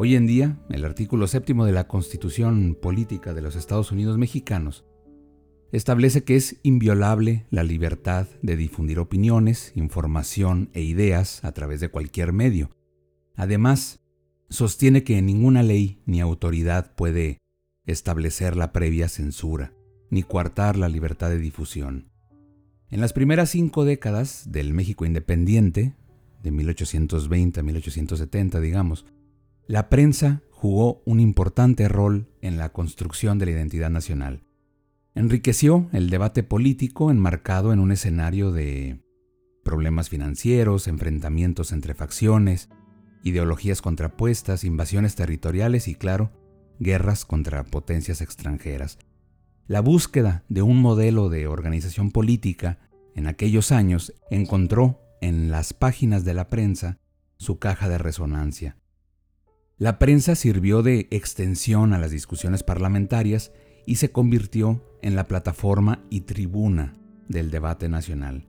Hoy en día, el artículo séptimo de la Constitución Política de los Estados Unidos Mexicanos establece que es inviolable la libertad de difundir opiniones, información e ideas a través de cualquier medio. Además, sostiene que ninguna ley ni autoridad puede establecer la previa censura, ni coartar la libertad de difusión. En las primeras cinco décadas del México independiente, de 1820 a 1870, digamos, la prensa jugó un importante rol en la construcción de la identidad nacional. Enriqueció el debate político enmarcado en un escenario de problemas financieros, enfrentamientos entre facciones, ideologías contrapuestas, invasiones territoriales y, claro, guerras contra potencias extranjeras. La búsqueda de un modelo de organización política en aquellos años encontró en las páginas de la prensa su caja de resonancia. La prensa sirvió de extensión a las discusiones parlamentarias y se convirtió en la plataforma y tribuna del debate nacional.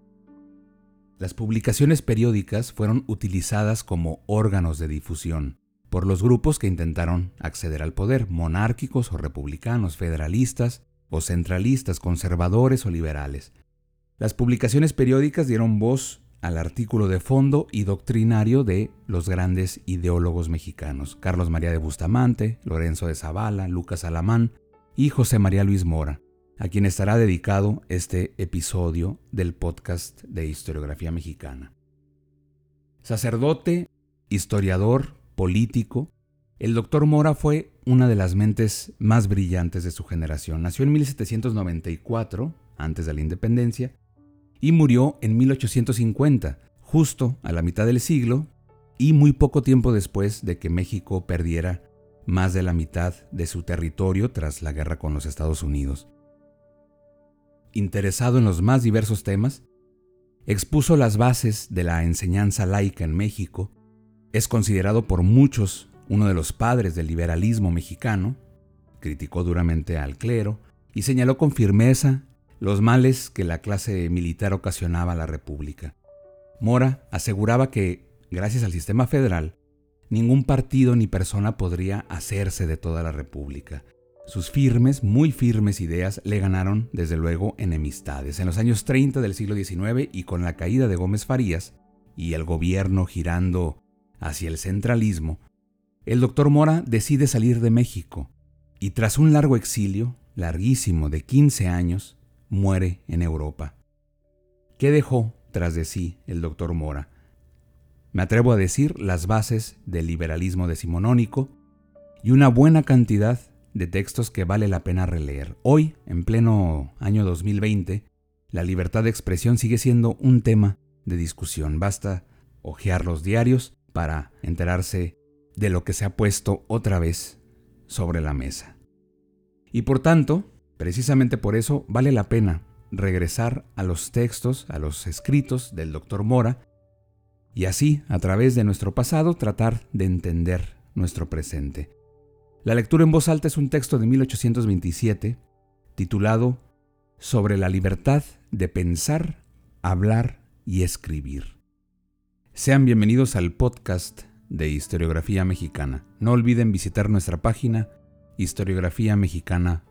Las publicaciones periódicas fueron utilizadas como órganos de difusión por los grupos que intentaron acceder al poder, monárquicos o republicanos, federalistas o centralistas, conservadores o liberales. Las publicaciones periódicas dieron voz al artículo de fondo y doctrinario de los grandes ideólogos mexicanos, Carlos María de Bustamante, Lorenzo de Zavala, Lucas Alamán y José María Luis Mora, a quien estará dedicado este episodio del podcast de historiografía mexicana. Sacerdote, historiador, político, el doctor Mora fue una de las mentes más brillantes de su generación. Nació en 1794, antes de la independencia, y murió en 1850, justo a la mitad del siglo y muy poco tiempo después de que México perdiera más de la mitad de su territorio tras la guerra con los Estados Unidos. Interesado en los más diversos temas, expuso las bases de la enseñanza laica en México, es considerado por muchos uno de los padres del liberalismo mexicano, criticó duramente al clero y señaló con firmeza los males que la clase militar ocasionaba a la República. Mora aseguraba que, gracias al sistema federal, ningún partido ni persona podría hacerse de toda la República. Sus firmes, muy firmes ideas le ganaron, desde luego, enemistades. En los años 30 del siglo XIX y con la caída de Gómez Farías y el gobierno girando hacia el centralismo, el doctor Mora decide salir de México y tras un largo exilio, larguísimo de 15 años, muere en Europa. ¿Qué dejó tras de sí el doctor Mora? Me atrevo a decir las bases del liberalismo decimonónico y una buena cantidad de textos que vale la pena releer. Hoy, en pleno año 2020, la libertad de expresión sigue siendo un tema de discusión. Basta hojear los diarios para enterarse de lo que se ha puesto otra vez sobre la mesa. Y por tanto, Precisamente por eso vale la pena regresar a los textos, a los escritos del doctor Mora, y así, a través de nuestro pasado, tratar de entender nuestro presente. La lectura en voz alta es un texto de 1827 titulado Sobre la libertad de pensar, hablar y escribir. Sean bienvenidos al podcast de Historiografía Mexicana. No olviden visitar nuestra página historiografiamexicana.com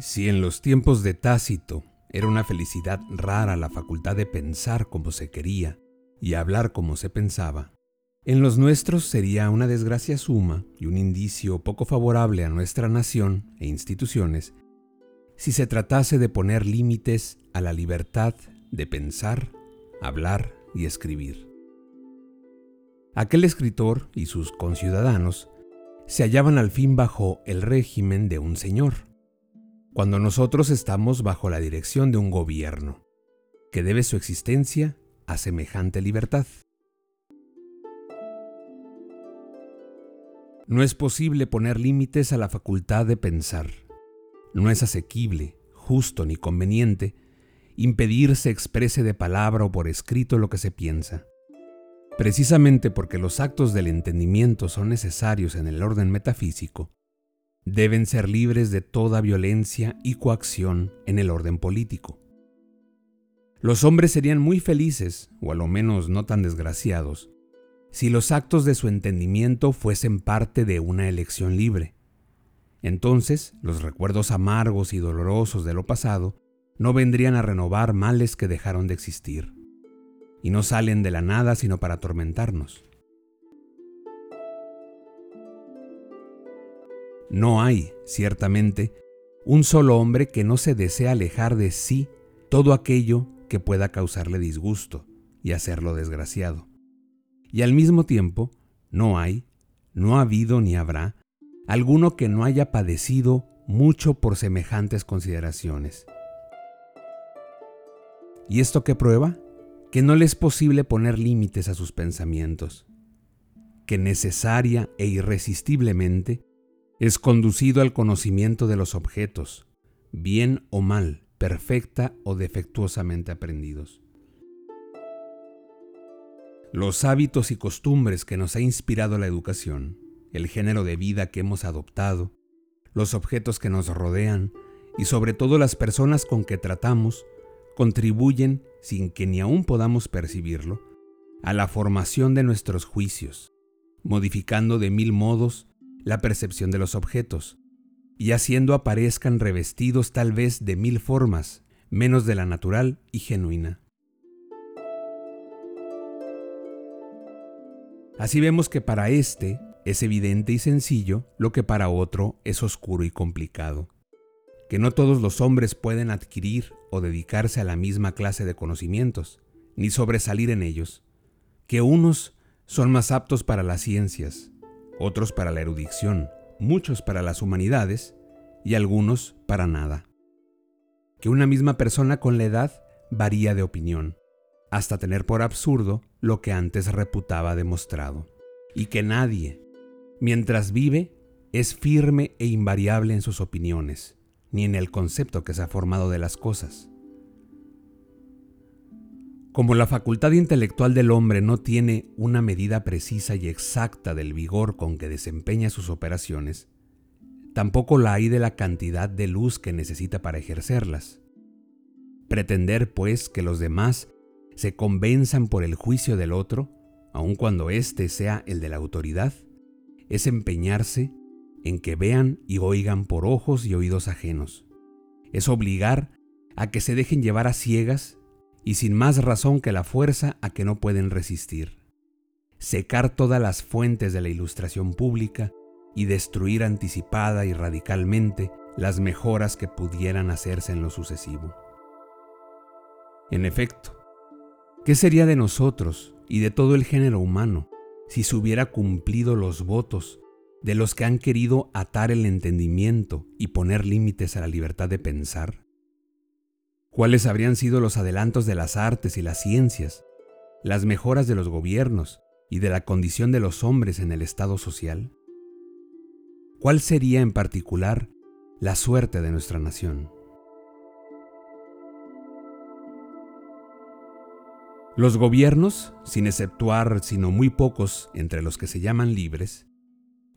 si en los tiempos de Tácito era una felicidad rara la facultad de pensar como se quería y hablar como se pensaba, en los nuestros sería una desgracia suma y un indicio poco favorable a nuestra nación e instituciones si se tratase de poner límites a la libertad de pensar, hablar y escribir. Aquel escritor y sus conciudadanos se hallaban al fin bajo el régimen de un señor, cuando nosotros estamos bajo la dirección de un gobierno, que debe su existencia a semejante libertad. No es posible poner límites a la facultad de pensar. No es asequible, justo ni conveniente impedir se exprese de palabra o por escrito lo que se piensa. Precisamente porque los actos del entendimiento son necesarios en el orden metafísico, deben ser libres de toda violencia y coacción en el orden político. Los hombres serían muy felices, o a lo menos no tan desgraciados, si los actos de su entendimiento fuesen parte de una elección libre. Entonces los recuerdos amargos y dolorosos de lo pasado no vendrían a renovar males que dejaron de existir, y no salen de la nada sino para atormentarnos. No hay, ciertamente, un solo hombre que no se desea alejar de sí todo aquello que pueda causarle disgusto y hacerlo desgraciado. Y al mismo tiempo, no hay, no ha habido ni habrá, alguno que no haya padecido mucho por semejantes consideraciones. ¿Y esto qué prueba? Que no le es posible poner límites a sus pensamientos, que necesaria e irresistiblemente es conducido al conocimiento de los objetos, bien o mal, perfecta o defectuosamente aprendidos. Los hábitos y costumbres que nos ha inspirado la educación, el género de vida que hemos adoptado, los objetos que nos rodean y sobre todo las personas con que tratamos, contribuyen, sin que ni aún podamos percibirlo, a la formación de nuestros juicios, modificando de mil modos la percepción de los objetos, y haciendo aparezcan revestidos tal vez de mil formas, menos de la natural y genuina. Así vemos que para este es evidente y sencillo lo que para otro es oscuro y complicado. Que no todos los hombres pueden adquirir o dedicarse a la misma clase de conocimientos, ni sobresalir en ellos. Que unos son más aptos para las ciencias, otros para la erudición, muchos para las humanidades y algunos para nada. Que una misma persona con la edad varía de opinión, hasta tener por absurdo lo que antes reputaba demostrado, y que nadie, mientras vive, es firme e invariable en sus opiniones, ni en el concepto que se ha formado de las cosas. Como la facultad intelectual del hombre no tiene una medida precisa y exacta del vigor con que desempeña sus operaciones, tampoco la hay de la cantidad de luz que necesita para ejercerlas. Pretender, pues, que los demás se convenzan por el juicio del otro, aun cuando éste sea el de la autoridad, es empeñarse en que vean y oigan por ojos y oídos ajenos. Es obligar a que se dejen llevar a ciegas y sin más razón que la fuerza a que no pueden resistir. Secar todas las fuentes de la ilustración pública y destruir anticipada y radicalmente las mejoras que pudieran hacerse en lo sucesivo. En efecto, ¿Qué sería de nosotros y de todo el género humano si se hubiera cumplido los votos de los que han querido atar el entendimiento y poner límites a la libertad de pensar? ¿Cuáles habrían sido los adelantos de las artes y las ciencias, las mejoras de los gobiernos y de la condición de los hombres en el estado social? ¿Cuál sería en particular la suerte de nuestra nación? Los gobiernos, sin exceptuar sino muy pocos entre los que se llaman libres,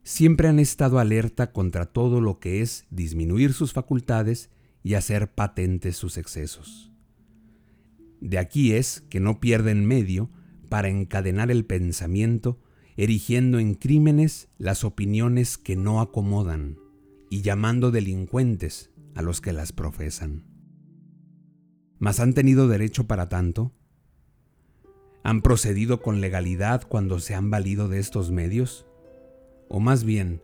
siempre han estado alerta contra todo lo que es disminuir sus facultades y hacer patentes sus excesos. De aquí es que no pierden medio para encadenar el pensamiento, erigiendo en crímenes las opiniones que no acomodan y llamando delincuentes a los que las profesan. Mas han tenido derecho para tanto ¿Han procedido con legalidad cuando se han valido de estos medios? O más bien,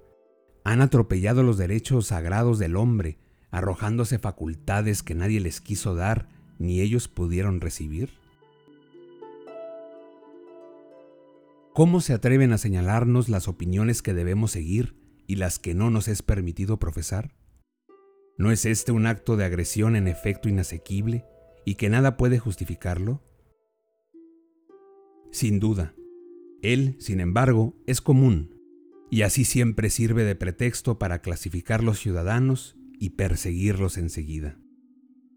¿han atropellado los derechos sagrados del hombre, arrojándose facultades que nadie les quiso dar ni ellos pudieron recibir? ¿Cómo se atreven a señalarnos las opiniones que debemos seguir y las que no nos es permitido profesar? ¿No es este un acto de agresión en efecto inasequible y que nada puede justificarlo? Sin duda. Él, sin embargo, es común, y así siempre sirve de pretexto para clasificar los ciudadanos y perseguirlos enseguida.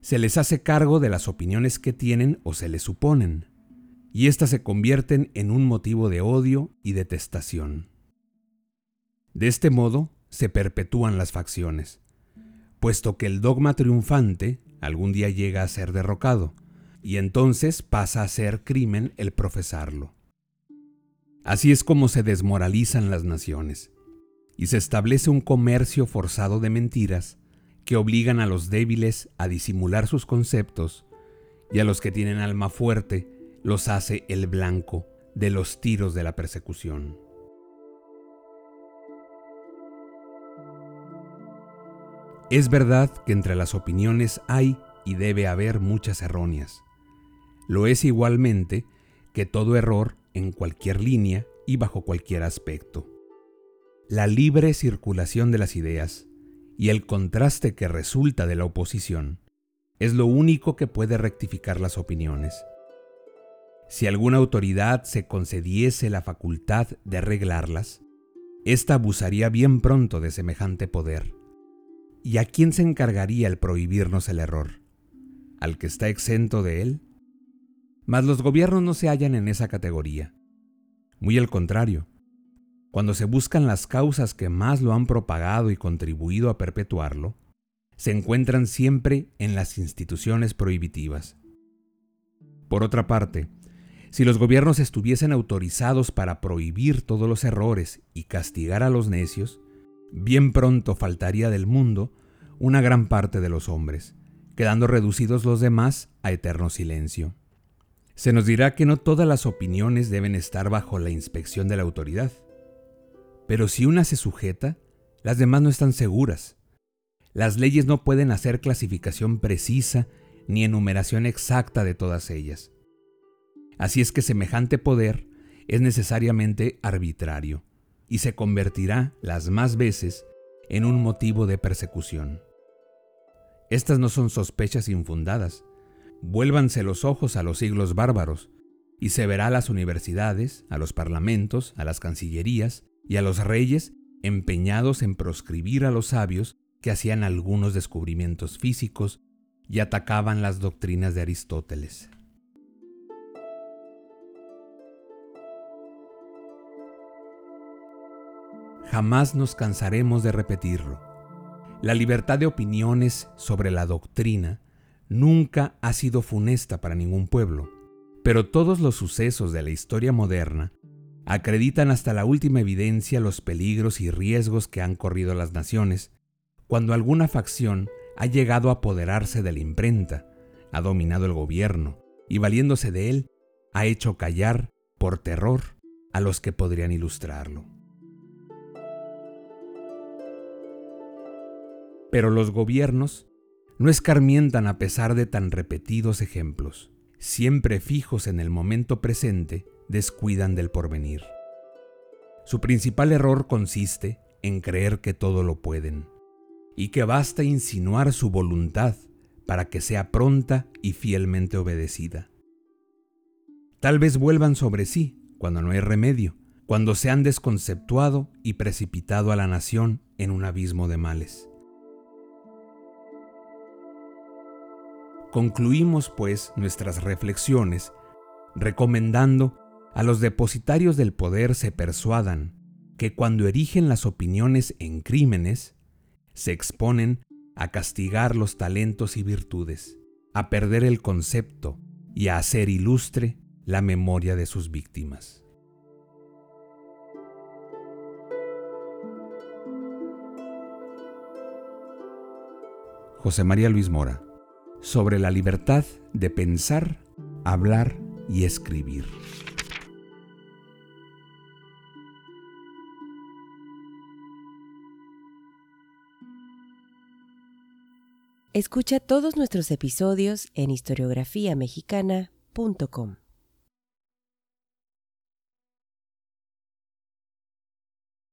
Se les hace cargo de las opiniones que tienen o se les suponen, y éstas se convierten en un motivo de odio y detestación. De este modo se perpetúan las facciones, puesto que el dogma triunfante algún día llega a ser derrocado, y entonces pasa a ser crimen el profesarlo. Así es como se desmoralizan las naciones, y se establece un comercio forzado de mentiras que obligan a los débiles a disimular sus conceptos y a los que tienen alma fuerte los hace el blanco de los tiros de la persecución. Es verdad que entre las opiniones hay y debe haber muchas erróneas. Lo es igualmente que todo error en cualquier línea y bajo cualquier aspecto. La libre circulación de las ideas y el contraste que resulta de la oposición es lo único que puede rectificar las opiniones. Si alguna autoridad se concediese la facultad de arreglarlas, ésta abusaría bien pronto de semejante poder. ¿Y a quién se encargaría el prohibirnos el error? ¿Al que está exento de él? Mas los gobiernos no se hallan en esa categoría. Muy al contrario. Cuando se buscan las causas que más lo han propagado y contribuido a perpetuarlo, se encuentran siempre en las instituciones prohibitivas. Por otra parte, si los gobiernos estuviesen autorizados para prohibir todos los errores y castigar a los necios, bien pronto faltaría del mundo una gran parte de los hombres, quedando reducidos los demás a eterno silencio. Se nos dirá que no todas las opiniones deben estar bajo la inspección de la autoridad. Pero si una se sujeta, las demás no están seguras. Las leyes no pueden hacer clasificación precisa ni enumeración exacta de todas ellas. Así es que semejante poder es necesariamente arbitrario y se convertirá las más veces en un motivo de persecución. Estas no son sospechas infundadas, Vuélvanse los ojos a los siglos bárbaros, y se verá a las universidades, a los parlamentos, a las cancillerías y a los reyes empeñados en proscribir a los sabios que hacían algunos descubrimientos físicos y atacaban las doctrinas de Aristóteles. Jamás nos cansaremos de repetirlo. La libertad de opiniones sobre la doctrina nunca ha sido funesta para ningún pueblo, pero todos los sucesos de la historia moderna acreditan hasta la última evidencia los peligros y riesgos que han corrido las naciones cuando alguna facción ha llegado a apoderarse de la imprenta, ha dominado el gobierno y valiéndose de él, ha hecho callar, por terror, a los que podrían ilustrarlo. Pero los gobiernos no escarmientan a pesar de tan repetidos ejemplos. Siempre fijos en el momento presente, descuidan del porvenir. Su principal error consiste en creer que todo lo pueden, y que basta insinuar su voluntad para que sea pronta y fielmente obedecida. Tal vez vuelvan sobre sí cuando no hay remedio, cuando se han desconceptuado y precipitado a la nación en un abismo de males. Concluimos pues nuestras reflexiones recomendando a los depositarios del poder se persuadan que cuando erigen las opiniones en crímenes, se exponen a castigar los talentos y virtudes, a perder el concepto y a hacer ilustre la memoria de sus víctimas. José María Luis Mora sobre la libertad de pensar, hablar y escribir. Escucha todos nuestros episodios en historiografiamexicana.com.